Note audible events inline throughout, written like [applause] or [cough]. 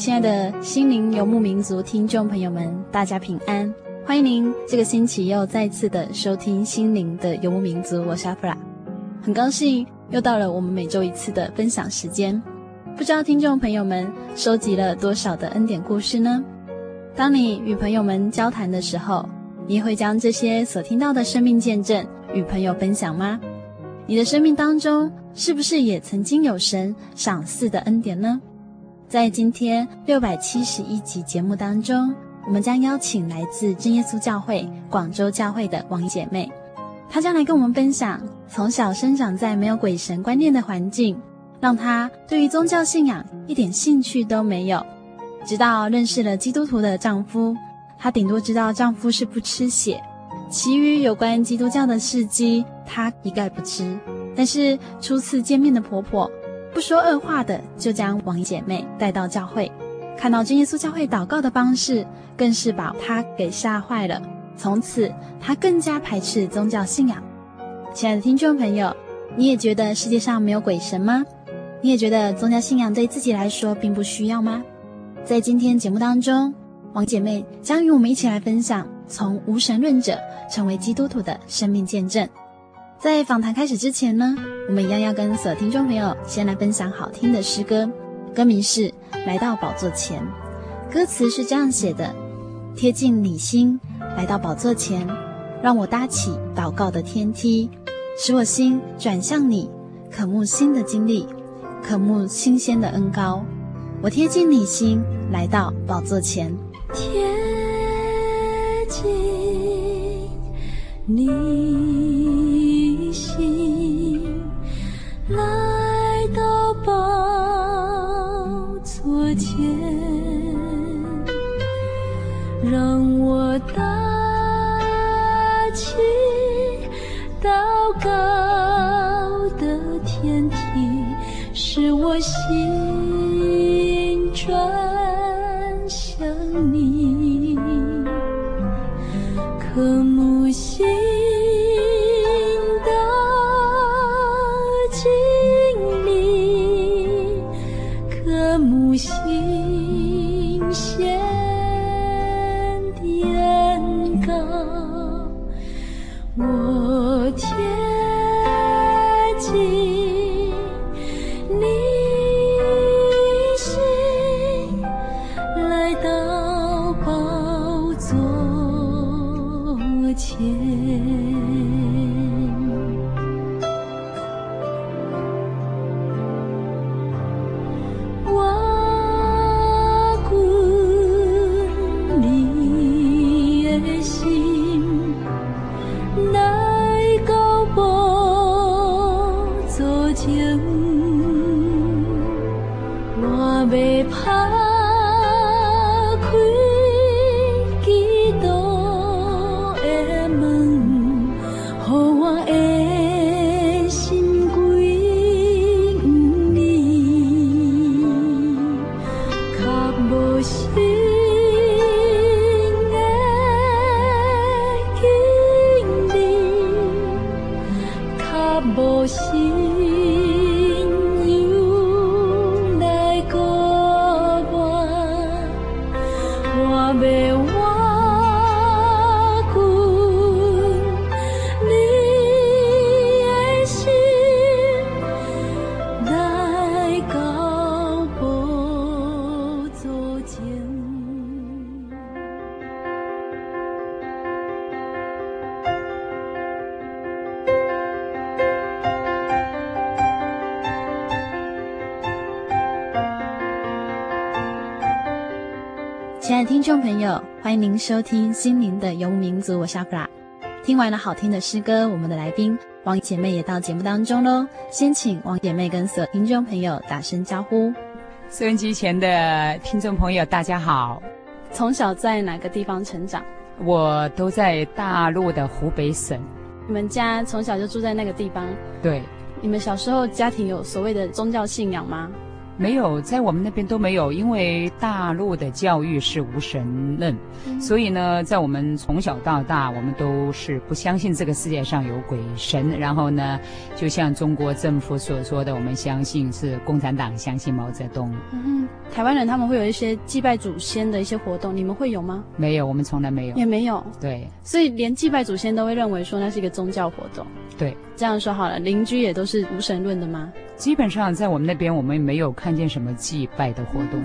亲爱的心灵游牧民族听众朋友们，大家平安！欢迎您这个星期又再次的收听心灵的游牧民族，我是阿弗拉，很高兴又到了我们每周一次的分享时间。不知道听众朋友们收集了多少的恩典故事呢？当你与朋友们交谈的时候，你会将这些所听到的生命见证与朋友分享吗？你的生命当中是不是也曾经有神赏赐的恩典呢？在今天六百七十一集节目当中，我们将邀请来自真耶稣教会广州教会的王姐妹，她将来跟我们分享从小生长在没有鬼神观念的环境，让她对于宗教信仰一点兴趣都没有，直到认识了基督徒的丈夫，她顶多知道丈夫是不吃血，其余有关基督教的事迹她一概不知。但是初次见面的婆婆，不说二话的，就将王姐妹带到教会，看到真耶稣教会祷告的方式，更是把她给吓坏了。从此，她更加排斥宗教信仰。亲爱的听众朋友，你也觉得世界上没有鬼神吗？你也觉得宗教信仰对自己来说并不需要吗？在今天节目当中，王姐妹将与我们一起来分享从无神论者成为基督徒的生命见证。在访谈开始之前呢，我们一样要跟所有听众朋友先来分享好听的诗歌，歌名是《来到宝座前》。歌词是这样写的：贴近你心，来到宝座前，让我搭起祷告的天梯，使我心转向你，渴慕新的经历，渴慕新鲜的恩膏。我贴近你心，来到宝座前，贴近你。抱昨天，让我搭起祷告的天梯，使我心听众朋友，欢迎您收听《心灵的游牧民族》，我是阿弗拉。听完了好听的诗歌，我们的来宾王姐妹也到节目当中喽。先请王姐妹跟所有听众朋友打声招呼。收音机前的听众朋友，大家好。从小在哪个地方成长？我都在大陆的湖北省。你们家从小就住在那个地方？对。你们小时候家庭有所谓的宗教信仰吗？没有，在我们那边都没有，因为大陆的教育是无神论，嗯、所以呢，在我们从小到大，我们都是不相信这个世界上有鬼神。然后呢，就像中国政府所说的，我们相信是共产党，相信毛泽东。嗯，台湾人他们会有一些祭拜祖先的一些活动，你们会有吗？没有，我们从来没有，也没有。对，所以连祭拜祖先都会认为说那是一个宗教活动。对，这样说好了，邻居也都是无神论的吗？基本上在我们那边，我们没有看见什么祭拜的活动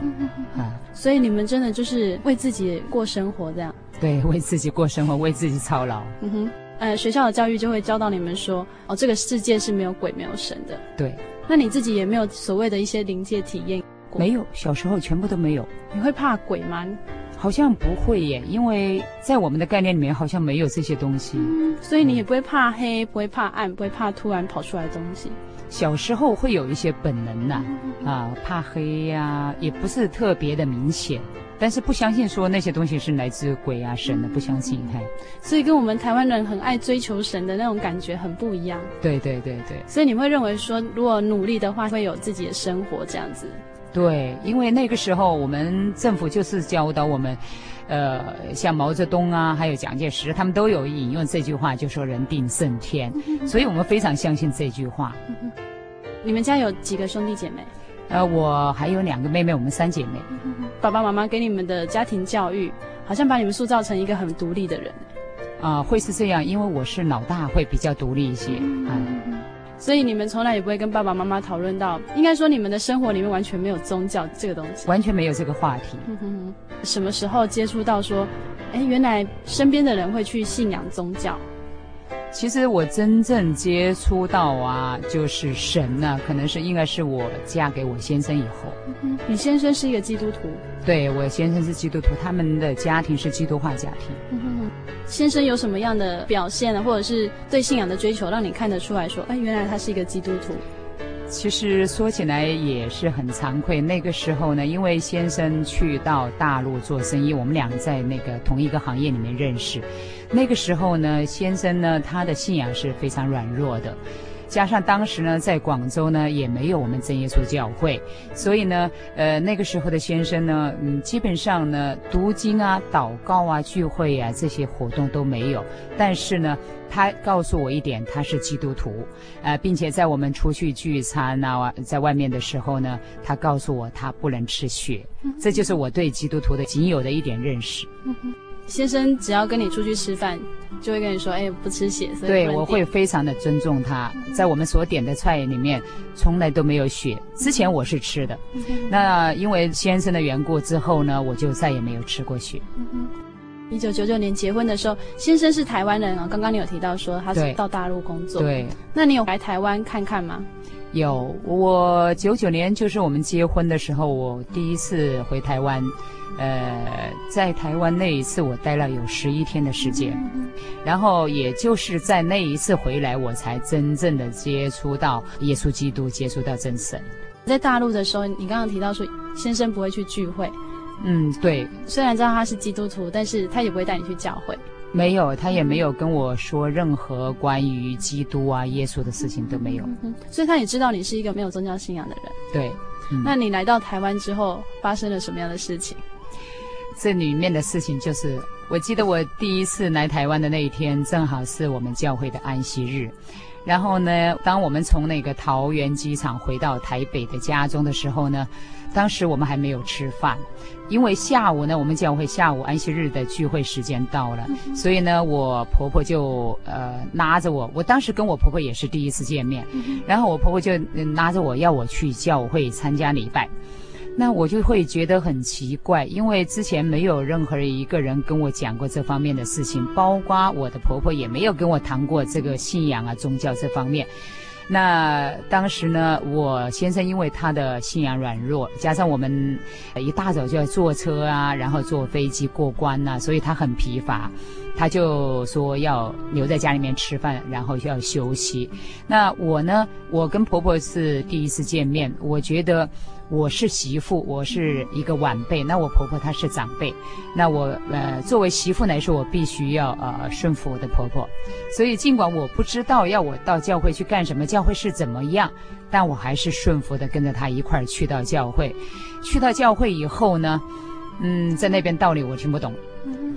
啊。所以你们真的就是为自己过生活这样？对，为自己过生活，为自己操劳。嗯哼，呃，学校的教育就会教导你们说，哦，这个世界是没有鬼、没有神的。对。那你自己也没有所谓的一些灵界体验过？没有，小时候全部都没有。你会怕鬼吗？好像不会耶，因为在我们的概念里面好像没有这些东西。嗯，所以你也不会怕黑，嗯，不会怕暗，不会怕突然跑出来的东西。小时候会有一些本能呐，啊，啊，怕黑呀，啊，也不是特别的明显，但是不相信说那些东西是来自鬼啊神的，不相信。嘿，所以跟我们台湾人很爱追求神的那种感觉很不一样。对对对对。所以你会认为说，如果努力的话，会有自己的生活这样子。对，因为那个时候我们政府就是教导我们。呃，像毛泽东啊，还有蒋介石，他们都有引用这句话，就说“人定胜天”，所以我们非常相信这句话。你们家有几个兄弟姐妹？呃，我还有两个妹妹，我们三姐妹。爸爸妈妈给你们的家庭教育，好像把你们塑造成一个很独立的人。啊、呃，会是这样，因为我是老大，会比较独立一些。嗯。所以你们从来也不会跟爸爸妈妈讨论到，应该说你们的生活里面完全没有宗教这个东西，完全没有这个话题。嗯哼哼，什么时候接触到说，哎，原来身边的人会去信仰宗教？其实我真正接触到啊，就是神呢、啊，可能是应该是我嫁给我先生以后。嗯，你先生是一个基督徒？对，我先生是基督徒，他们的家庭是基督化家庭。嗯哼哼，先生有什么样的表现呢？或者是对信仰的追求，让你看得出来说，哎，原来他是一个基督徒？其实说起来也是很惭愧，那个时候呢，因为先生去到大陆做生意，我们两个在那个同一个行业里面认识。那个时候呢，先生呢，他的信仰是非常软弱的。加上当时呢，在广州呢也没有我们真耶稣教会，所以呢，呃，那个时候的先生呢，嗯，基本上呢，读经啊、祷告啊、聚会啊这些活动都没有。但是呢，他告诉我一点，他是基督徒，呃，并且在我们出去聚餐啊，在外面的时候呢，他告诉我他不能吃血，这就是我对基督徒的仅有的一点认识。先生只要跟你出去吃饭，就会跟你说：“哎，不吃血。”对，我会非常的尊重他。在我们所点的菜里面，从来都没有血。之前我是吃的，那因为先生的缘故之后呢，我就再也没有吃过血。一九九九年结婚的时候，先生是台湾人啊。刚刚你有提到说他是到大陆工作，对。那你有来台湾看看吗？有，我九九年就是我们结婚的时候，我第一次回台湾。呃，在台湾那一次，我待了有十一天的时间，然后也就是在那一次回来，我才真正的接触到耶稣基督，接触到真神。在大陆的时候，你刚刚提到说先生不会去聚会，嗯，对。虽然知道他是基督徒，但是他也不会带你去教会。没有，他也没有跟我说任何关于基督啊、耶稣的事情都没有。所以他也知道你是一个没有宗教信仰的人。对。那你来到台湾之后，发生了什么样的事情？这里面的事情就是，我记得我第一次来台湾的那一天，正好是我们教会的安息日。然后呢，当我们从那个桃园机场回到台北的家中的时候呢，当时我们还没有吃饭，因为下午呢，我们教会下午安息日的聚会时间到了，嗯、所以呢，我婆婆就呃拉着我，我当时跟我婆婆也是第一次见面，嗯、然后我婆婆就拉着我要我去教会参加礼拜。那我就会觉得很奇怪，因为之前没有任何一个人跟我讲过这方面的事情，包括我的婆婆也没有跟我谈过这个信仰啊、宗教这方面。那当时呢，我先生因为他的信仰软弱，加上我们一大早就要坐车啊，然后坐飞机过关呐、所以他很疲乏，他就说要留在家里面吃饭，然后就要休息。那我呢，我跟婆婆是第一次见面，我觉得。我是媳妇，我是一个晚辈，那我婆婆她是长辈，那我呃作为媳妇来说，我必须要呃顺服我的婆婆，所以尽管我不知道要我到教会去干什么，教会是怎么样，但我还是顺服的跟着她一块儿去到教会，去到教会以后呢，嗯，在那边道理我听不懂。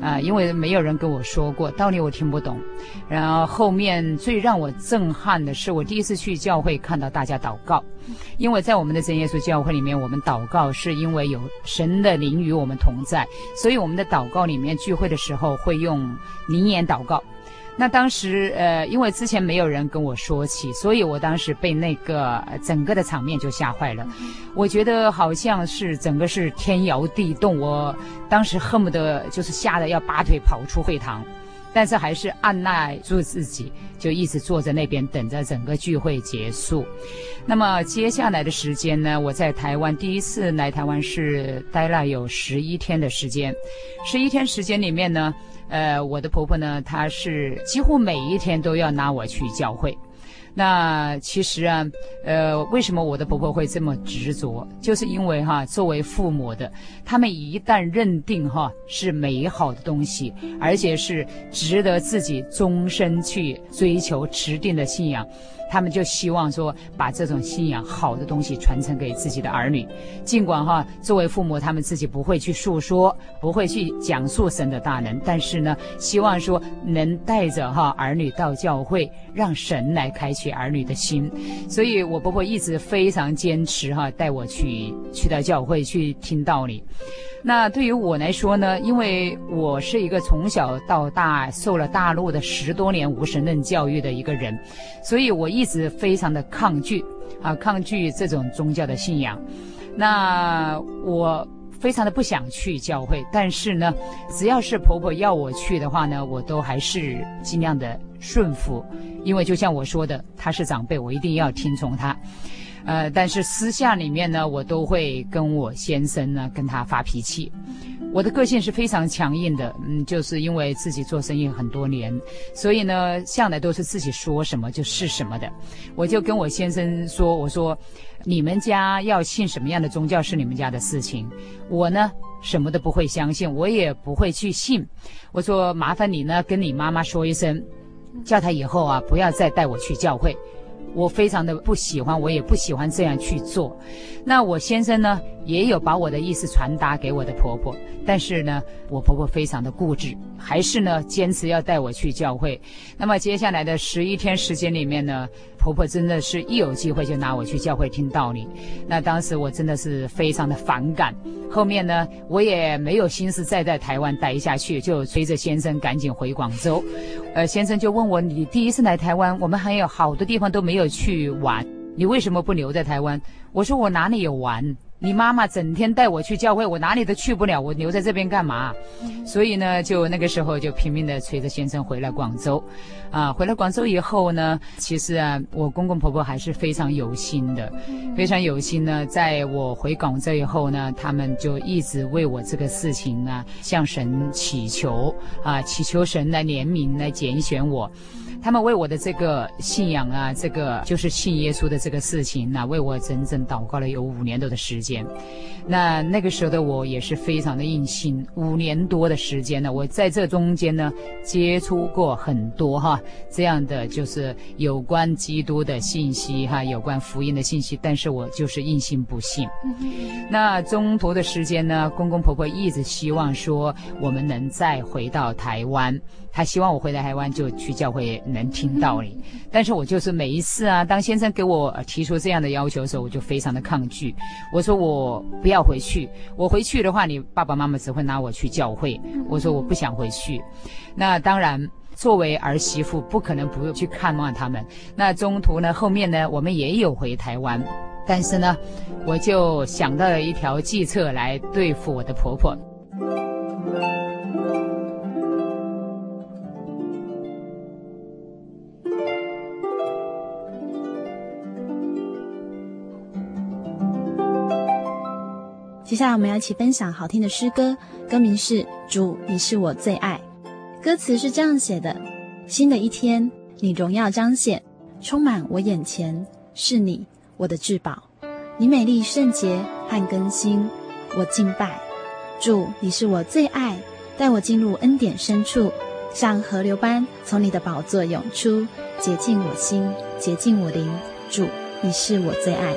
啊，因为没有人跟我说过道理，我听不懂。然后后面最让我震撼的是，我第一次去教会看到大家祷告，因为在我们的真耶稣教会里面，我们祷告是因为有神的灵与我们同在，所以我们的祷告里面聚会的时候会用灵言祷告。那当时，呃，因为之前没有人跟我说起，所以我当时被那个整个的场面就吓坏了。我觉得好像是整个是天摇地动，我当时恨不得就是吓得要拔腿跑出会堂，但是还是按捺住自己，就一直坐在那边等着整个聚会结束。那么接下来的时间呢，我在台湾第一次来台湾是待了有十一天的时间，十一天时间里面呢。呃，我的婆婆呢，她是几乎每一天都要拿我去教会。那其实啊，呃，为什么我的婆婆会这么执着？就是因为哈，作为父母的，他们一旦认定哈是美好的东西，而且是值得自己终身去追求、持定的信仰。他们就希望说，把这种信仰好的东西传承给自己的儿女。尽管哈，作为父母，他们自己不会去诉说，不会去讲述神的大能，但是呢，希望说能带着哈儿女到教会，让神来开启儿女的心。所以我婆婆一直非常坚持哈，带我去去到教会去听道理。那对于我来说呢，因为我是一个从小到大受了大陆的十多年无神论教育的一个人，所以我一直非常的抗拒啊，抗拒这种宗教的信仰。那我非常的不想去教会，但是呢，只要是婆婆要我去的话呢，我都还是尽量的顺服，因为就像我说的，她是长辈，我一定要听从她。呃，但是私下里面呢，我都会跟我先生呢跟他发脾气。我的个性是非常强硬的，嗯，就是因为自己做生意很多年，所以呢，向来都是自己说什么就是什么的。我就跟我先生说：“我说，你们家要信什么样的宗教是你们家的事情，我呢什么都不会相信，我也不会去信。我说，麻烦你呢跟你妈妈说一声，叫她以后啊不要再带我去教会。”我非常的不喜欢，我也不喜欢这样去做。那我先生呢，也有把我的意思传达给我的婆婆，但是呢，我婆婆非常的固执，还是呢坚持要带我去教会。那么接下来的十一天时间里面呢，婆婆真的是一有机会就拿我去教会听道理。那当时我真的是非常的反感。后面呢，我也没有心思再在台湾待下去，就催着先生赶紧回广州。呃，先生就问我：“你第一次来台湾，我们还有好多地方都没有去玩，你为什么不留在台湾？”我说：“我哪里有玩？”你妈妈整天带我去教会，我哪里都去不了，我留在这边干嘛？所以呢，就那个时候就拼命的催着先生回来广州，啊，回来广州以后呢，其实啊，我公公婆婆还是非常有心的，非常有心呢。在我回广州以后呢，他们就一直为我这个事情呢，向神祈求啊，祈求神来怜悯，来拣选我。他们为我的这个信仰啊，这个就是信耶稣的这个事情啊，为我整整祷告了有五年多的时间。那那个时候的我也是非常的硬心，五年多的时间呢，我在这中间呢接触过很多哈这样的就是有关基督的信息哈，有关福音的信息，但是我就是硬心不信。那中途的时间呢，公公婆婆一直希望说我们能再回到台湾。他希望我回来台湾就去教会能听到你，但是我就是每一次啊，当先生给我提出这样的要求的时候，我就非常的抗拒。我说我不要回去，我回去的话，你爸爸妈妈只会拿我去教会。我说我不想回去。那当然，作为儿媳妇，不可能不用去看望他们。那中途呢，后面呢，我们也有回台湾，但是呢，我就想到了一条计策来对付我的婆婆。接下来我们要一起分享好听的诗歌，歌名是《主，你是我最爱》。歌词是这样写的：新的一天，你荣耀彰显，充满我眼前，是你，我的至宝。你美丽圣洁和更新，我敬拜。主，你是我最爱，带我进入恩典深处，像河流般从你的宝座涌出，洁净我心，洁净我灵。主，你是我最爱。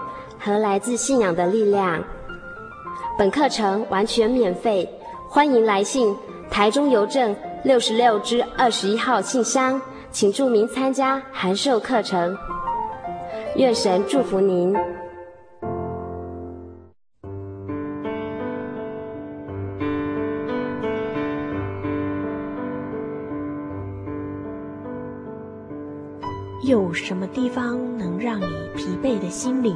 和来自信仰的力量。本课程完全免费，欢迎来信台中邮政六十六支二十一号信箱，请注明参加函授课程。愿神祝福您。有什么地方能让你疲惫的心灵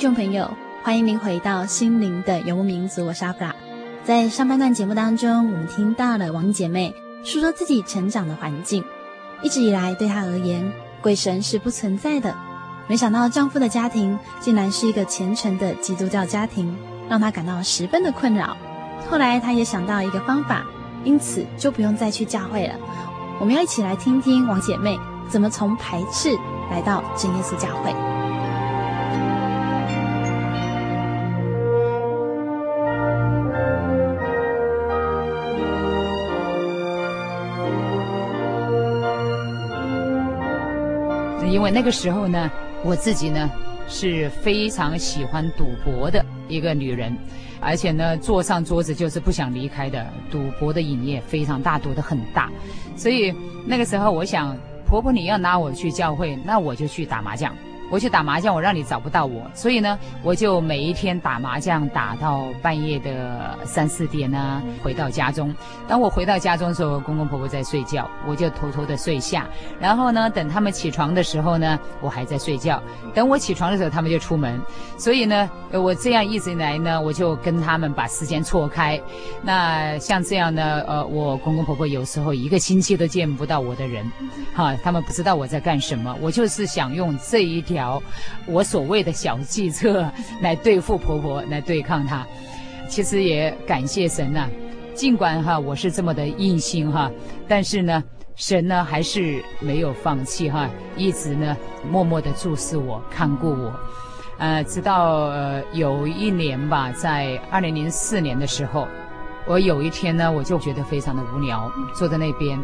众朋友，欢迎您回到心灵的游牧民族，我是阿弗拉。在上半段节目当中，我们听到了王姐妹诉说自己成长的环境。一直以来，对她而言，鬼神是不存在的。没想到丈夫的家庭竟然是一个虔诚的基督教家庭，让她感到十分的困扰。后来，她也想到一个方法，因此就不用再去教会了。我们要一起来听听王姐妹怎么从排斥来到真耶稣教会。因为那个时候呢，我自己呢是非常喜欢赌博的一个女人，而且呢坐上桌子就是不想离开的。赌博的瘾也非常大，赌的很大，所以那个时候我想，婆婆你要拉我去教会，那我就去打麻将。我去打麻将，我让你找不到我，所以呢，我就每一天打麻将打到半夜的三四点呢，回到家中。当我回到家中的时候，公公婆婆在睡觉，我就偷偷的睡下。然后呢，等他们起床的时候呢，我还在睡觉。等我起床的时候，他们就出门。所以呢，我这样一直以来呢，我就跟他们把时间错开。那像这样呢，呃，我公公婆婆有时候一个星期都见不到我的人，哈，他们不知道我在干什么。我就是想用这一条。我所谓的小计策来对付婆婆，来对抗她。其实也感谢神呐、尽管哈我是这么的硬心哈，但是呢，神呢还是没有放弃哈，一直呢默默的注视我，看顾我。呃，直到呃有一年吧，在二零零四年的时候，我有一天呢，我就觉得非常的无聊，坐在那边。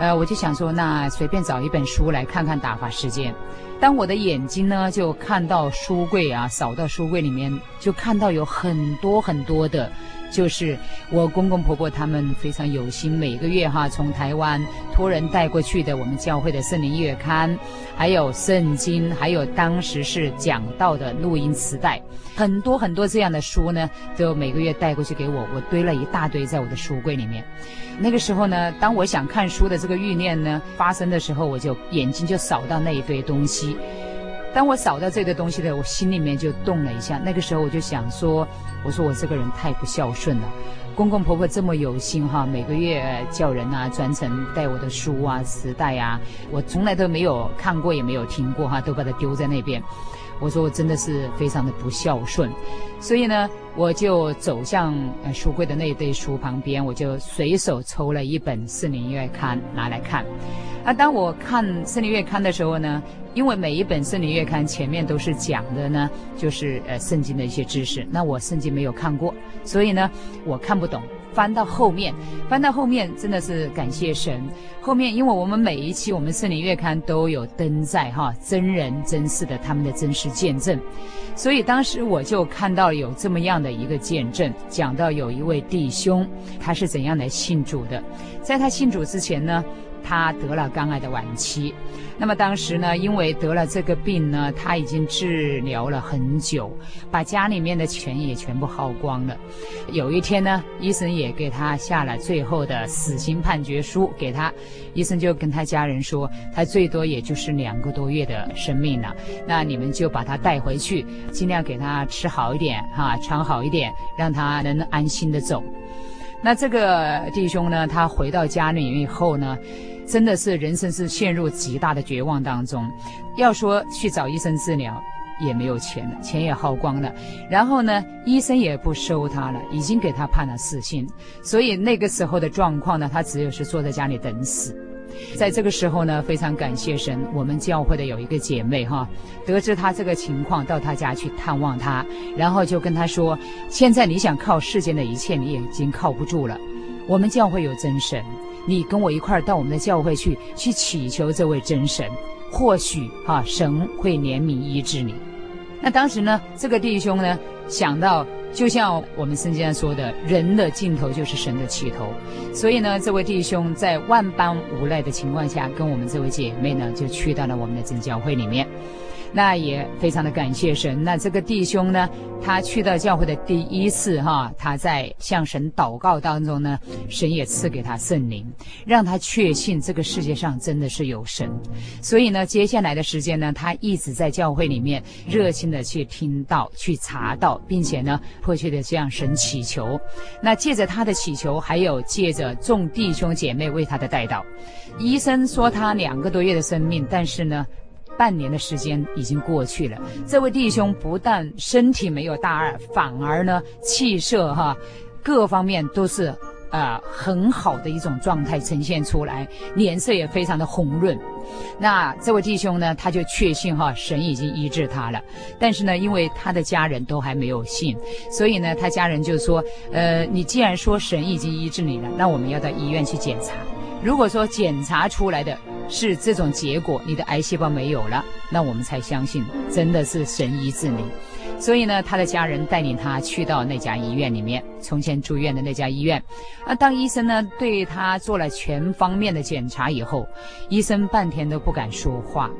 呃，我就想说，那随便找一本书来看看打发时间。当我的眼睛呢，就看到书柜啊，扫到书柜里面，就看到有很多很多的。就是我公公婆婆他们非常有心，每个月哈从台湾托人带过去的我们教会的圣灵月刊，还有圣经，还有当时是讲道的录音磁带，很多很多这样的书呢，都每个月带过去给我，我堆了一大堆在我的书柜里面。那个时候呢，当我想看书的这个欲念呢发生的时候，我就眼睛就扫到那一堆东西。当我扫到这个东西的，我心里面就动了一下。那个时候我就想说，我说我这个人太不孝顺了。公公婆婆这么有心哈，每个月叫人啊专程带我的书啊、磁带啊，我从来都没有看过，也没有听过哈，都把它丢在那边。我说我真的是非常的不孝顺，所以呢，我就走向呃书柜的那一堆书旁边，我就随手抽了一本圣灵月刊拿来看。啊，当我看圣灵月刊的时候呢，因为每一本圣灵月刊前面都是讲的呢，就是呃圣经的一些知识，那我圣经没有看过，所以呢，我看不懂。翻到后面，翻到后面真的是感谢神。后面，因为我们每一期我们圣灵月刊都有登载哈真人真事的他们的真实见证，所以当时我就看到有这么样的一个见证，讲到有一位弟兄他是怎样来信主的，在他信主之前呢，他得了肝癌的晚期。那么当时呢，因为得了这个病呢，他已经治疗了很久，把家里面的钱也全部耗光了。有一天呢，医生也给他下了最后的死刑判决书给他，医生就跟他家人说，他最多也就是两个多月的生命了。那你们就把他带回去，尽量给他吃好一点，哈，穿好一点，让他能安心的走。那这个弟兄呢，他回到家里以后呢，真的是人生是陷入极大的绝望当中，要说去找医生治疗也没有钱了，钱也耗光了，然后呢，医生也不收他了，已经给他判了死刑，所以那个时候的状况呢，他只有是坐在家里等死。在这个时候呢，非常感谢神，我们教会的有一个姐妹哈，得知他这个情况，到他家去探望他，然后就跟他说：现在你想靠世间的一切，你已经靠不住了，我们教会有真神。你跟我一块儿到我们的教会去，去祈求这位真神，或许哈、神会怜悯医治你。那当时呢，这个弟兄呢想到，就像我们圣经上说的，人的尽头就是神的起头。所以呢，这位弟兄在万般无奈的情况下，跟我们这位姐妹呢就去到了我们的真教会里面。那也非常的感谢神。那这个弟兄呢，他去到教会的第一次哈，他在向神祷告当中呢，神也赐给他圣灵，让他确信这个世界上真的是有神。所以呢，接下来的时间呢，他一直在教会里面热心的去听到、去查道，并且呢，迫切的向神祈求。那借着他的祈求，还有借着众弟兄姐妹为他的代祷，医生说他两个多月的生命，但是呢。半年的时间已经过去了，这位弟兄不但身体没有大碍，反而呢气色哈，各方面都是啊、很好的一种状态呈现出来，脸色也非常的红润。那这位弟兄呢，他就确信哈神已经医治他了，但是呢，因为他的家人都还没有信，所以呢，他家人就说，呃，你既然说神已经医治你了，那我们要到医院去检查。如果说检查出来的是这种结果，你的癌细胞没有了，那我们才相信真的是神医治你。所以呢，他的家人带领他去到那家医院里面，从前住院的那家医院。啊，当医生呢对他做了全方面的检查以后，医生半天都不敢说话。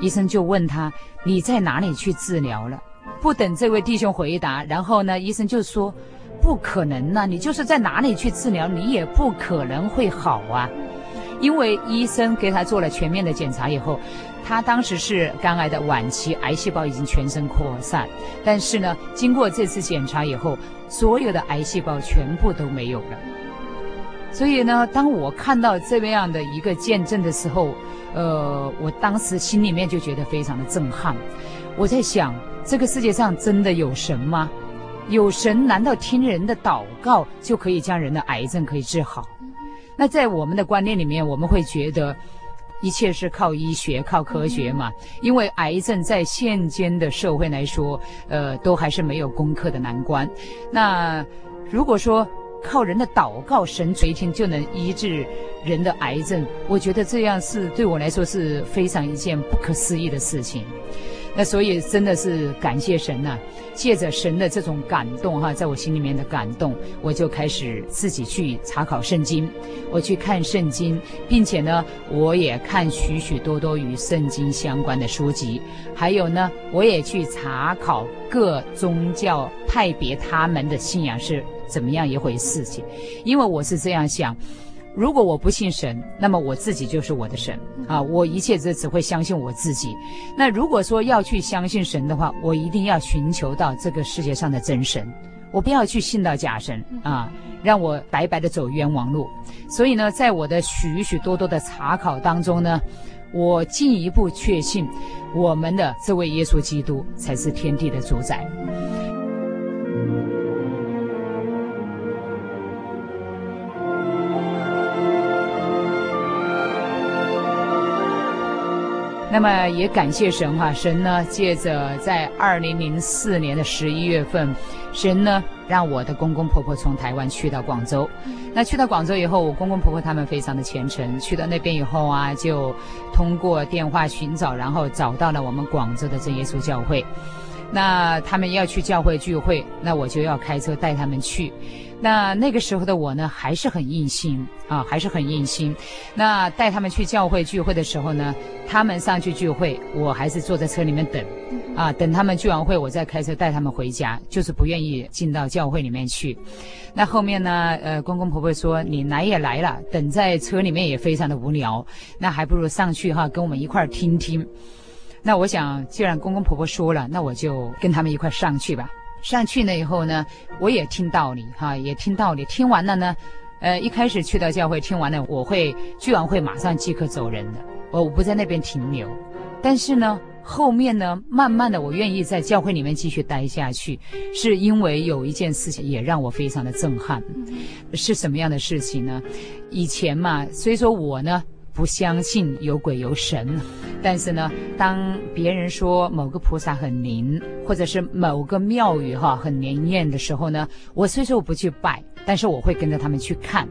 医生就问他：“你在哪里去治疗了？”不等这位弟兄回答，然后呢，医生就说：“不可能呐，你就是在哪里去治疗，你也不可能会好啊。”因为医生给他做了全面的检查以后，他当时是肝癌的晚期，癌细胞已经全身扩散。但是呢，经过这次检查以后，所有的癌细胞全部都没有了。所以呢，当我看到这样的一个见证的时候，呃，我当时心里面就觉得非常的震撼。我在想，这个世界上真的有神吗？有神，难道听人的祷告就可以将人的癌症可以治好？那在我们的观念里面，我们会觉得一切是靠医学、靠科学嘛？因为癌症在现今的社会来说，呃，都还是没有攻克的难关。那如果说靠人的祷告，神垂听就能医治人的癌症。我觉得这样是对我来说是非常一件不可思议的事情。那所以真的是感谢神呐、借着神的这种感动哈，在我心里面的感动，我就开始自己去查考圣经，我去看圣经，并且呢，我也看许许多多与圣经相关的书籍，还有呢，我也去查考各宗教派别他们的信仰是怎么样一回事情，因为我是这样想。如果我不信神，那么我自己就是我的神啊！我一切只只会相信我自己。那如果说要去相信神的话，我一定要寻求到这个世界上的真神，我不要去信到假神啊，让我白白的走冤枉路。所以呢，在我的许许多多的查考当中呢，我进一步确信，我们的这位耶稣基督才是天地的主宰。那么也感谢神哈，神呢借着在二零零四年的十一月份，神呢让我的公公婆婆从台湾去到广州。那去到广州以后，我公公婆婆他们非常的虔诚，去到那边以后啊，就通过电话寻找，然后找到了我们广州的真耶稣教会。那他们要去教会聚会，那我就要开车带他们去。那那个时候的我呢，还是很硬心啊，还是很硬心。那带他们去教会聚会的时候呢，他们上去聚会，我还是坐在车里面等，啊，等他们聚完会，我再开车带他们回家，就是不愿意进到教会里面去。那后面呢，呃，公公婆婆说，你来也来了，等在车里面也非常的无聊，那还不如上去哈，跟我们一块儿听听。那我想，既然公公婆婆说了，那我就跟他们一块儿上去吧。上去了以后呢，我也听道理哈，也听道理。听完了呢，呃，一开始去到教会听完了，我会聚完会马上即刻走人的，我不在那边停留。但是呢，后面呢，慢慢的我愿意在教会里面继续待下去，是因为有一件事情也让我非常的震撼，是什么样的事情呢？以前嘛，所以说我呢。不相信有鬼有神，但是呢，当别人说某个菩萨很灵，或者是某个庙宇哈很灵验的时候呢，我虽说我不去拜，但是我会跟着他们去看。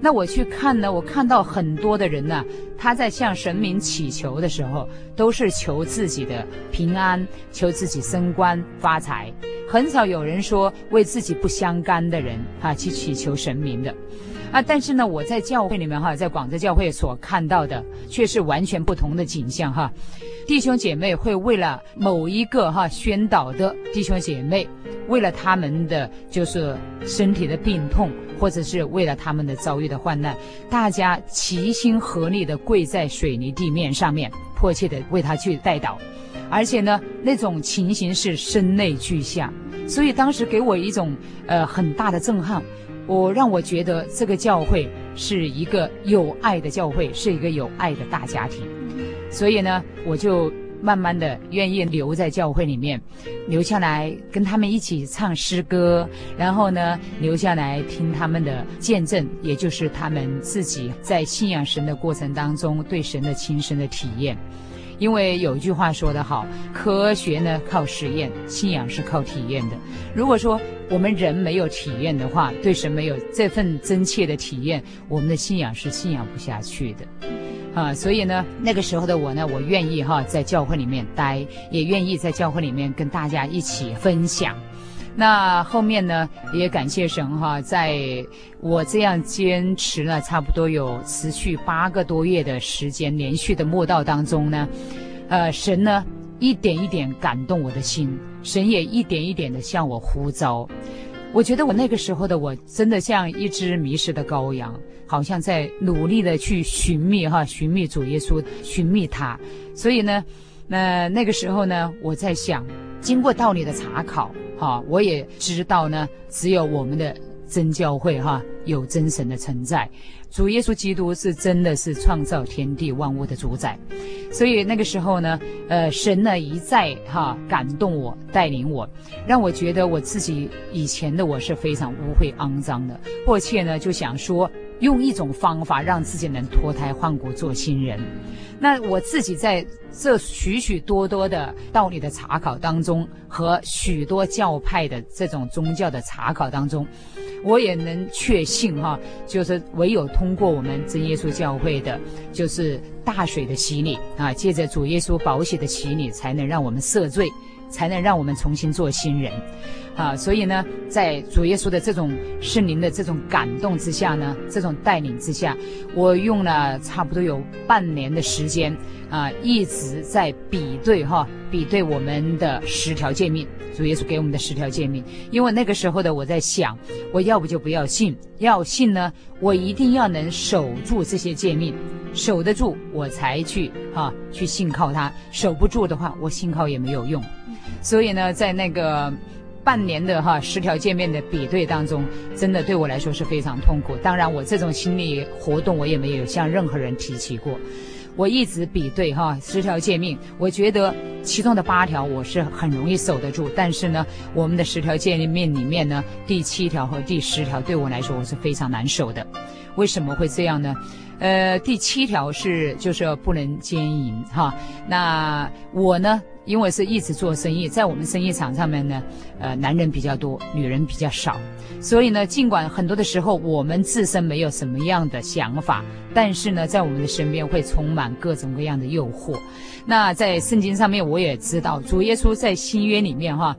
那我去看呢，我看到很多的人呢，他在向神明祈求的时候，都是求自己的平安，求自己升官发财，很少有人说为自己不相干的人哈去祈求神明的。啊，但是呢，我在教会里面哈，在广州教会所看到的却是完全不同的景象哈。弟兄姐妹会为了某一个哈宣导的弟兄姐妹，为了他们的就是身体的病痛，或者是为了他们的遭遇的患难，大家齐心合力的跪在水泥地面上面，迫切的为他去代祷，而且呢，那种情形是声泪俱下，所以当时给我一种呃很大的震撼。我让我觉得这个教会是一个有爱的教会，是一个有爱的大家庭，所以呢，我就慢慢的愿意留在教会里面，留下来跟他们一起唱诗歌，然后呢，留下来听他们的见证，也就是他们自己在信仰神的过程当中对神的亲身的体验。因为有一句话说得好，科学呢靠实验，信仰是靠体验的。如果说我们人没有体验的话，对神没有这份真切的体验，我们的信仰是信仰不下去的。啊，所以呢，那个时候的我呢，我愿意哈在教会里面待，也愿意在教会里面跟大家一起分享。那后面呢，也感谢神哈，在我这样坚持了差不多有持续八个多月的时间，连续的默道当中呢，呃，神呢一点一点感动我的心，神也一点一点的向我呼召。我觉得我那个时候的我，真的像一只迷失的羔羊，好像在努力的去寻觅哈，寻觅主耶稣，寻觅他。所以呢，那那个时候呢，我在想，经过道理的查考。哈，我也知道呢，只有我们的真教会哈有真神的存在，主耶稣基督是真的是创造天地万物的主宰，所以那个时候呢，呃，神呢一再哈感动我，带领我，让我觉得我自己以前的我是非常污秽肮脏的，迫切呢就想说用一种方法让自己能脱胎换骨做新人。那我自己在这许许多多的道理的查考当中，和许多教派的这种宗教的查考当中，我也能确信哈，就是唯有通过我们真耶稣教会的，就是大水的洗礼啊，借着主耶稣宝血的洗礼，才能让我们赦罪，才能让我们重新做新人。啊，所以呢，在主耶稣的这种圣灵的这种感动之下呢，这种带领之下，我用了差不多有半年的时间啊，一直在比对哈，比对我们的十条诫命，主耶稣给我们的十条诫命。因为那个时候的我在想，我要不就不要信，要信呢，我一定要能守住这些诫命，守得住我才去哈去信靠他，守不住的话，我信靠也没有用。所以呢，在那个。半年的哈十条诫命的比对当中，真的对我来说是非常痛苦。当然，我这种心理活动我也没有向任何人提起过。我一直比对哈十条诫命，我觉得其中的八条我是很容易守得住，但是呢，我们的十条诫命里面呢，第七条和第十条对我来说我是非常难守的。为什么会这样呢？呃，第七条是就是不能奸淫哈。那我呢？因为是一直做生意，在我们生意场上面呢，呃，男人比较多，女人比较少，所以呢，尽管很多的时候我们自身没有什么样的想法，但是呢，在我们的身边会充满各种各样的诱惑。那在圣经上面，我也知道，主耶稣在新约里面哈。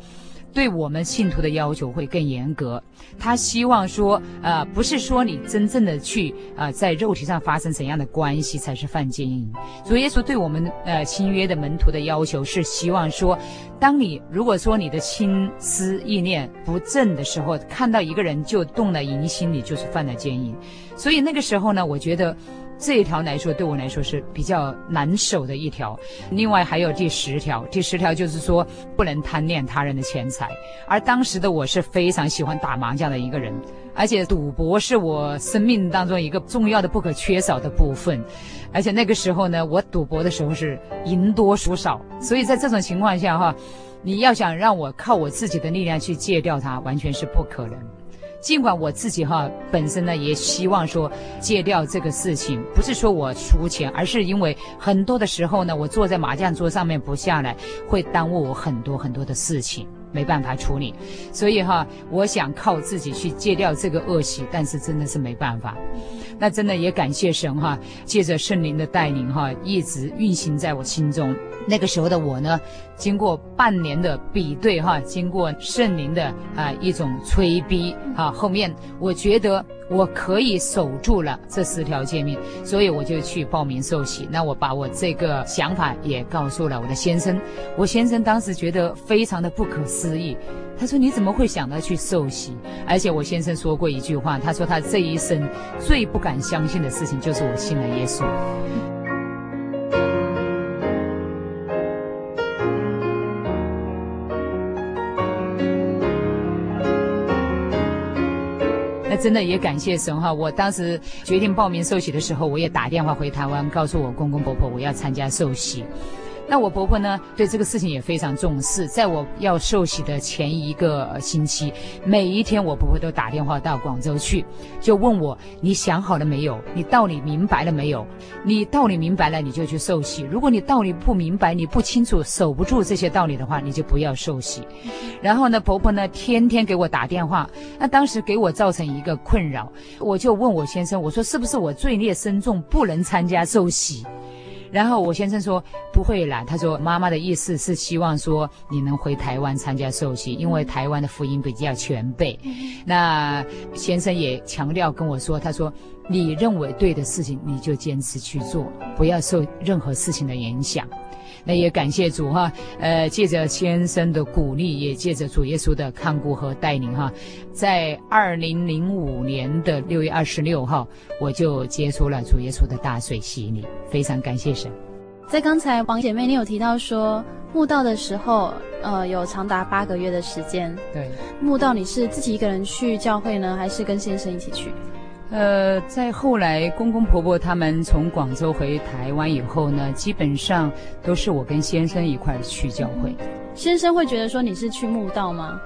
对我们信徒的要求会更严格，他希望说，呃，不是说你真正的去，呃，在肉体上发生怎样的关系才是犯奸淫。主耶稣对我们，呃，新约的门徒的要求是希望说，当你如果说你的心思意念不正的时候，看到一个人就动了淫心，你就是犯了奸淫。所以那个时候呢，我觉得。这一条来说，对我来说是比较难守的一条。另外还有第十条，第十条就是说不能贪恋他人的钱财。而当时的我是非常喜欢打麻将的一个人，而且赌博是我生命当中一个重要的不可缺少的部分。而且那个时候呢，我赌博的时候是赢多输少，所以在这种情况下哈，你要想让我靠我自己的力量去戒掉它，完全是不可能。尽管我自己哈本身呢也希望说戒掉这个事情，不是说我输钱，而是因为很多的时候呢，我坐在麻将桌上面不下来，会耽误我很多很多的事情，没办法处理。所以哈，我想靠自己去戒掉这个恶习，但是真的是没办法。那真的也感谢神哈，借着圣灵的带领哈，一直运行在我心中。那个时候的我呢，经过半年的比对哈，经过圣灵的啊一种催逼啊，后面我觉得我可以守住了这十条诫命，所以我就去报名受洗。那我把我这个想法也告诉了我的先生，我先生当时觉得非常的不可思议，他说，你怎么会想到去受洗？而且我先生说过一句话，他说他这一生最不敢相信的事情就是我信了耶稣。真的也感谢神哈！我当时决定报名受洗的时候，我也打电话回台湾，告诉我公公婆婆我要参加受洗。那我婆婆呢，对这个事情也非常重视。在我要受洗的前一个星期，每一天我婆婆都打电话到广州去，就问我：你想好了没有？你道理明白了没有？你道理明白了，你就去受洗；如果你道理不明白，你不清楚，守不住这些道理的话，你就不要受洗。[laughs] 然后呢，婆婆呢，天天给我打电话，那当时给我造成一个困扰，我就问我先生，我说是不是我罪孽深重，不能参加受洗？然后我先生说不会啦，他说妈妈的意思是希望说你能回台湾参加受洗，因为台湾的福音比较全备。那先生也强调跟我说，他说你认为对的事情你就坚持去做，不要受任何事情的影响。那也感谢主哈，呃，借着先生的鼓励，也借着主耶稣的看顾和带领哈，在二零零五年的六月二十六号，我就接触了主耶稣的大水洗礼，非常感谢神。在刚才王姐妹你有提到说，墓道的时候，呃，有长达八个月的时间。对，墓道你是自己一个人去教会呢，还是跟先生一起去？呃，在后来公公婆婆他们从广州回台湾以后呢，基本上都是我跟先生一块去教会。先生会觉得说你是去墓道吗？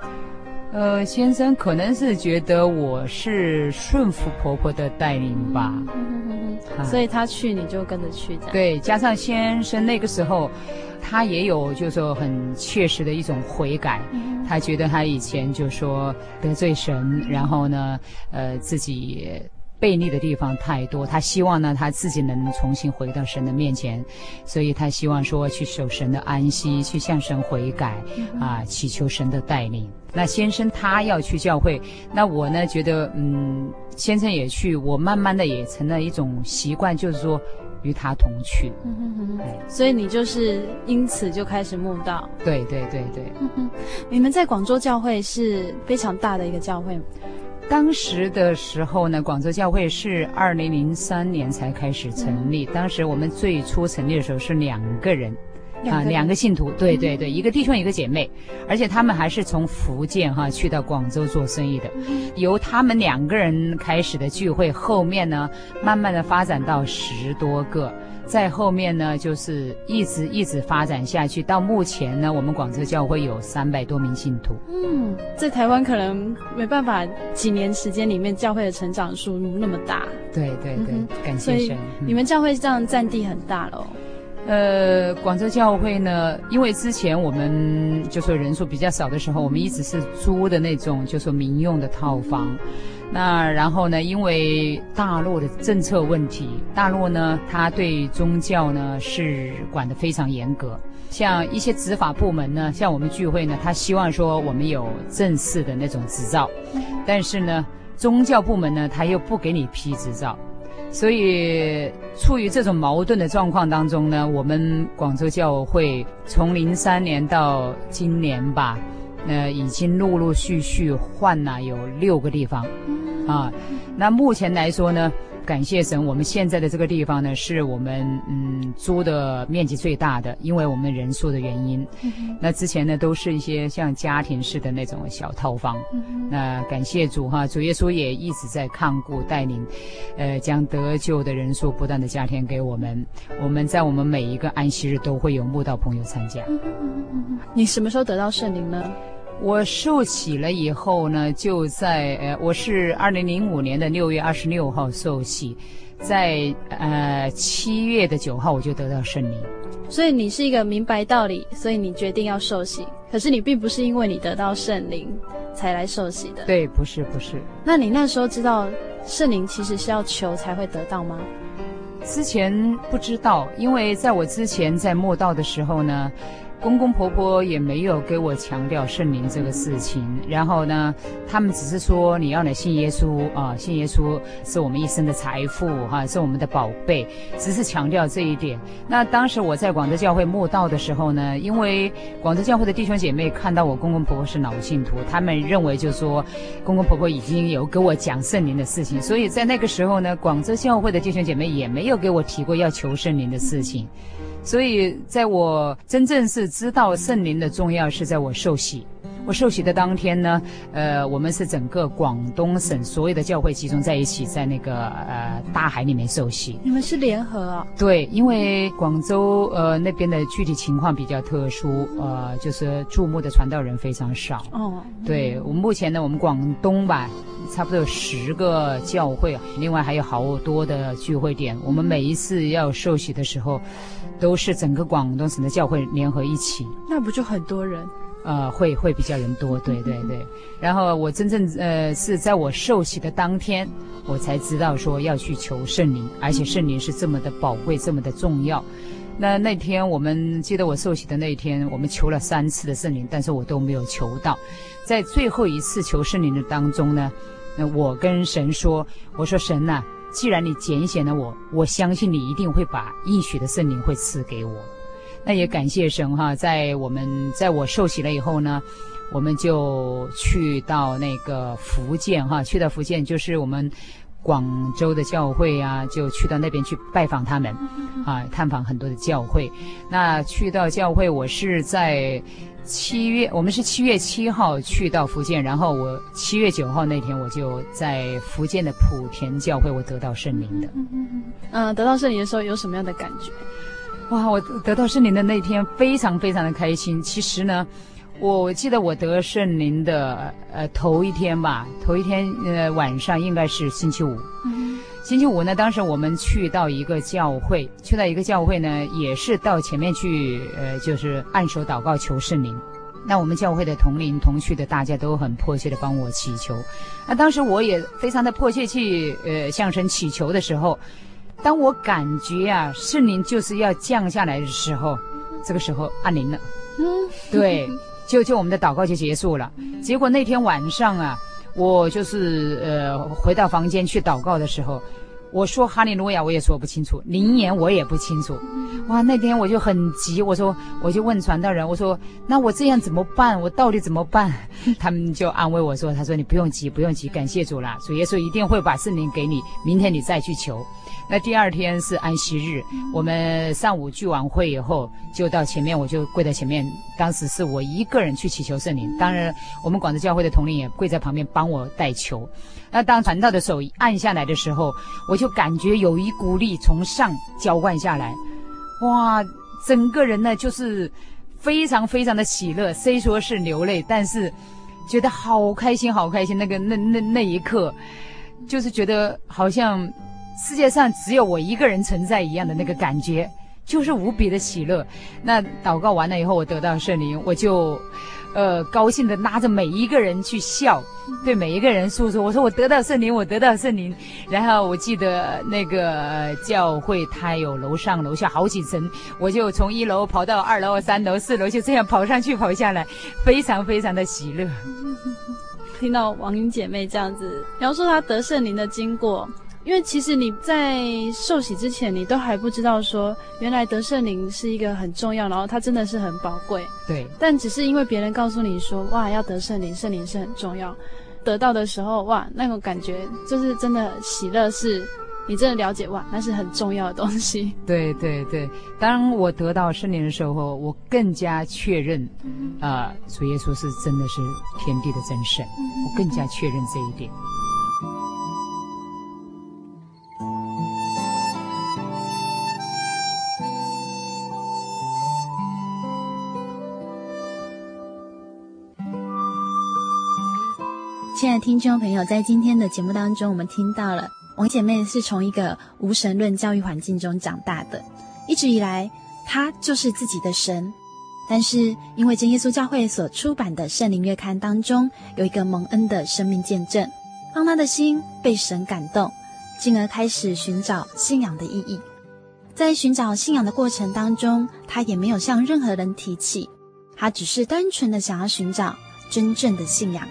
呃，先生可能是觉得我是顺服婆婆的带领吧，嗯嗯嗯嗯、所以他去你就跟着去这样。对，加上先生那个时候，他也有就是说很切实的一种悔改，嗯、他觉得他以前就说得罪神，然后呢，呃，自己。背逆的地方太多，他希望呢，他自己能重新回到神的面前，所以他希望说去守神的安息，去向神悔改，嗯、啊，祈求神的带领。那先生他要去教会，那我呢觉得，嗯，先生也去，我慢慢的也成了一种习惯，就是说与他同去。嗯哼哼，所以你就是因此就开始慕道。对对对对。嗯哼，你们在广州教会是非常大的一个教会。当时的时候呢，广州教会是二零零三年才开始成立。当时我们最初成立的时候是两个人啊，两个信徒，对对对，一个弟兄一个姐妹，而且他们还是从福建哈去到广州做生意的。由他们两个人开始的聚会，后面呢，慢慢的发展到十多个。在后面呢，就是一直一直发展下去，到目前呢，我们广州教会有三百多名信徒。嗯，在台湾可能没办法，几年时间里面教会的成长数那么大。对对对，嗯、感谢神。你们教会这样占地很大喽？呃，广州教会呢，因为之前我们就说人数比较少的时候，我们一直是租的那种，就说民用的套房。那然后呢，因为大陆的政策问题，大陆呢，他对宗教呢是管得非常严格。像一些执法部门呢，像我们聚会呢，他希望说我们有正式的那种执照，但是呢，宗教部门呢，他又不给你批执照。所以处于这种矛盾的状况当中呢，我们广州教会从零三年到今年吧。呃，已经陆陆续续换了有六个地方，啊，那目前来说呢，感谢神，我们现在的这个地方呢，是我们嗯租的面积最大的，因为我们人数的原因。那之前呢，都是一些像家庭式的那种小套房。那感谢主哈，主耶稣也一直在看顾带领，呃，将得救的人数不断的加添给我们。我们在我们每一个安息日都会有慕道朋友参加。你什么时候得到圣灵呢？我受洗了以后呢，就在呃，我是二零零五年的六月二十六号受洗，在呃七月的九号我就得到圣灵。所以你是一个明白道理，所以你决定要受洗。可是你并不是因为你得到圣灵才来受洗的。对，不是不是。那你那时候知道圣灵其实是要求才会得到吗？之前不知道，因为在我之前在慕道的时候呢。公公婆婆也没有给我强调圣灵这个事情，然后呢，他们只是说你要来信耶稣啊，信耶稣是我们一生的财富哈、是我们的宝贝，只是强调这一点。那当时我在广州教会慕道的时候呢，因为广州教会的弟兄姐妹看到我公公婆婆是老信徒，他们认为就说公公婆婆已经有给我讲圣灵的事情，所以在那个时候呢，广州教会的弟兄姐妹也没有给我提过要求圣灵的事情。所以，在我真正是知道圣灵的重要，是在我受洗。我受洗的当天呢，呃，我们是整个广东省所有的教会集中在一起，在那个呃大海里面受洗。你们是联合啊？对，因为广州呃那边的具体情况比较特殊，呃，就是注目的传道人非常少。哦。对，我们目前呢，我们广东吧，差不多有十个教会，另外还有好多的聚会点。我们每一次要受洗的时候，都是整个广东省的教会联合一起。那不就很多人？呃，会会比较人多，对对对。然后我真正呃是在我受洗的当天，我才知道说要去求圣灵，而且圣灵是这么的宝贵，这么的重要。那那天我们记得我受洗的那一天，我们求了三次的圣灵，但是我都没有求到。在最后一次求圣灵的当中呢，那我跟神说：“我说神呐，既然你拣选了我，我相信你一定会把应许的圣灵会赐给我。”那也感谢神哈，在我们在我受洗了以后呢，我们就去到那个福建哈，去到福建就是我们广州的教会啊，就去到那边去拜访他们，啊，探访很多的教会。那去到教会，我是在七月，我们是七月七号去到福建，然后我七月九号那天我就在福建的莆田教会，我得到圣灵的。嗯，得到圣灵的时候有什么样的感觉？哇，我得到圣灵的那天非常非常的开心。其实呢，我记得我得圣灵的呃头一天吧，头一天呃晚上应该是星期五。嗯、星期五呢，当时我们去到一个教会，去到一个教会呢，也是到前面去呃，就是按手祷告求圣灵。那我们教会的同龄同去的大家都很迫切的帮我祈求。那当时我也非常的迫切去呃向神祈求的时候，当我感觉啊圣灵就是要降下来的时候，这个时候按铃了。嗯，对。就就我们的祷告就结束了，结果那天晚上啊，我就是呃回到房间去祷告的时候，我说哈利路亚我也说不清楚，灵言我也不清楚，哇，那天我就很急，我说我就问传道人，我说那我这样怎么办？我到底怎么办？[laughs] 他们就安慰我说，他说你不用急，不用急，感谢主啦，主耶稣一定会把圣灵给你，明天你再去求。那第二天是安息日，我们上午聚完会以后，就到前面，我就跪在前面。当时是我一个人去祈求圣灵，当然我们广州教会的同灵也跪在旁边帮我代求。那当传道的手按下来的时候，我就感觉有一股力从上浇灌下来，哇，整个人呢就是非常非常的喜乐，虽说是流泪，但是觉得好开心，好开心。那个 [laughs] 那那那一刻，就是觉得好像。世界上只有我一个人存在一样的那个感觉，就是无比的喜乐。那祷告完了以后，我得到圣灵，我就，呃，高兴的拉着每一个人去笑，对每一个人诉说，我说我得到圣灵，我得到圣灵。然后我记得那个教会它有楼上楼下好几层，我就从一楼跑到二楼、三楼、四楼，就这样跑上去跑下来，非常非常的喜乐。听到王英姐妹这样子描述她得圣灵的经过。因为其实你在受洗之前，你都还不知道说，原来得圣灵是一个很重要，然后它真的是很宝贵。对。但只是因为别人告诉你说，哇，要得圣灵，圣灵是很重要。得到的时候，哇，那种感觉就是真的喜乐，是你真的了解，哇，那是很重要的东西。对对对。当我得到圣灵的时候，我更加确认，啊、呃，主耶稣是真的是天地的真神，我更加确认这一点。亲爱的听众朋友，在今天的节目当中，我们听到了王姐妹是从一个无神论教育环境中长大的，一直以来她就是自己的神。但是因为真耶稣教会所出版的圣灵月刊当中有一个蒙恩的生命见证，让她的心被神感动，进而开始寻找信仰的意义。在寻找信仰的过程当中，她也没有向任何人提起，她只是单纯的想要寻找真正的信仰。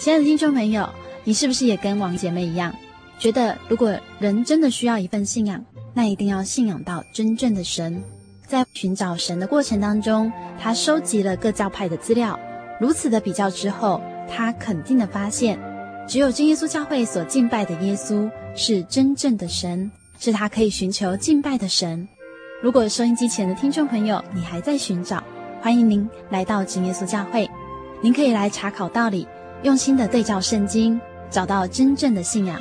亲爱的听众朋友，你是不是也跟王姐妹一样，觉得如果人真的需要一份信仰，那一定要信仰到真正的神？在寻找神的过程当中，他收集了各教派的资料，如此的比较之后，他肯定的发现，只有真耶稣教会所敬拜的耶稣是真正的神，是他可以寻求敬拜的神。如果收音机前的听众朋友你还在寻找，欢迎您来到真耶稣教会，您可以来查考道理。用心的对照圣经，找到真正的信仰。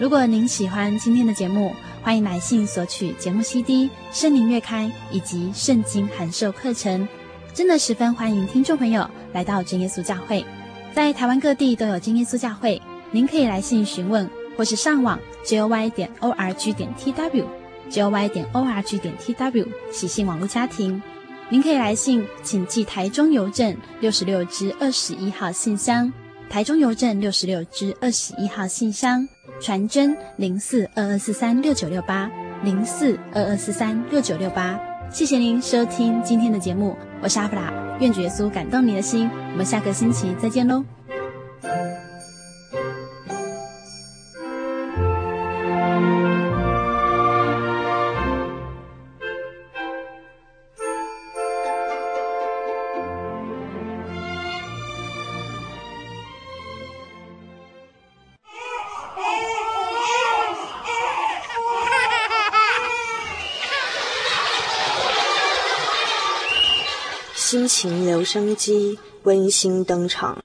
如果您喜欢今天的节目，欢迎来信索取节目 CD、圣灵月刊以及圣经函授课程。真的十分欢迎听众朋友来到真耶稣教会，在台湾各地都有真耶稣教会，您可以来信询问，或是上网 joy 点 org 点 tw，joy 点 org 点 tw 喜信网络家庭。您可以来信，请寄台中邮政六十六支二十一号信箱。台中邮政六十六支二十一号信箱，传真零四二二四三六九六八零四二二四三六九六八。谢谢您收听今天的节目，我是阿弗拉，愿主耶稣感动你的心，我们下个星期再见喽。情留声机温馨登场。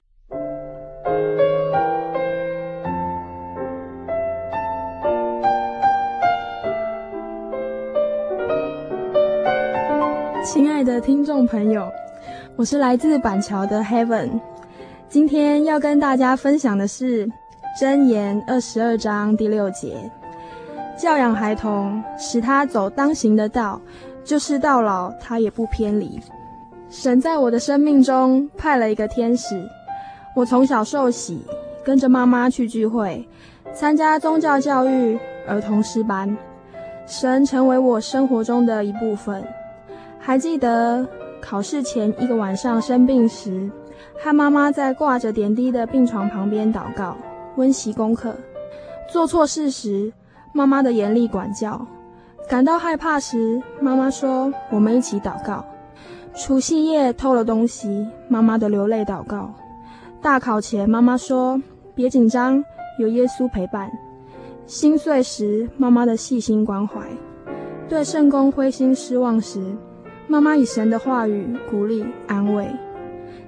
亲爱的听众朋友，我是来自板桥的 Heaven，今天要跟大家分享的是《箴言》二十二章第六节：教养孩童，使他走当行的道，就是到老他也不偏离。神在我的生命中派了一个天使，我从小受洗，跟着妈妈去聚会，参加宗教教育、儿童诗班。神成为我生活中的一部分。还记得考试前一个晚上生病时，和妈妈在挂着点滴的病床旁边祷告、温习功课；做错事时，妈妈的严厉管教；感到害怕时，妈妈说：“我们一起祷告。”除夕夜偷了东西，妈妈的流泪祷告；大考前，妈妈说：“别紧张，有耶稣陪伴。”心碎时，妈妈的细心关怀；对圣工灰心失望时，妈妈以神的话语鼓励安慰。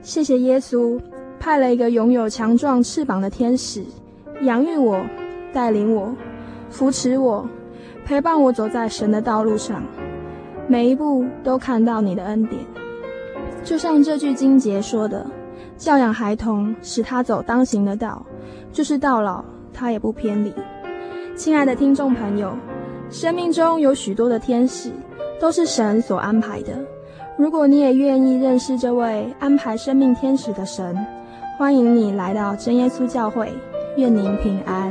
谢谢耶稣派了一个拥有强壮翅膀的天使，养育我、带领我、扶持我、陪伴我走在神的道路上，每一步都看到你的恩典。就像这句经节说的：“教养孩童，使他走当行的道，就是到老他也不偏离。”亲爱的听众朋友，生命中有许多的天使，都是神所安排的。如果你也愿意认识这位安排生命天使的神，欢迎你来到真耶稣教会，愿您平安。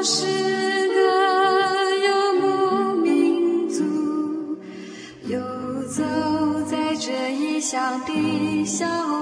我是个游牧民族，游走在这异乡的小屋。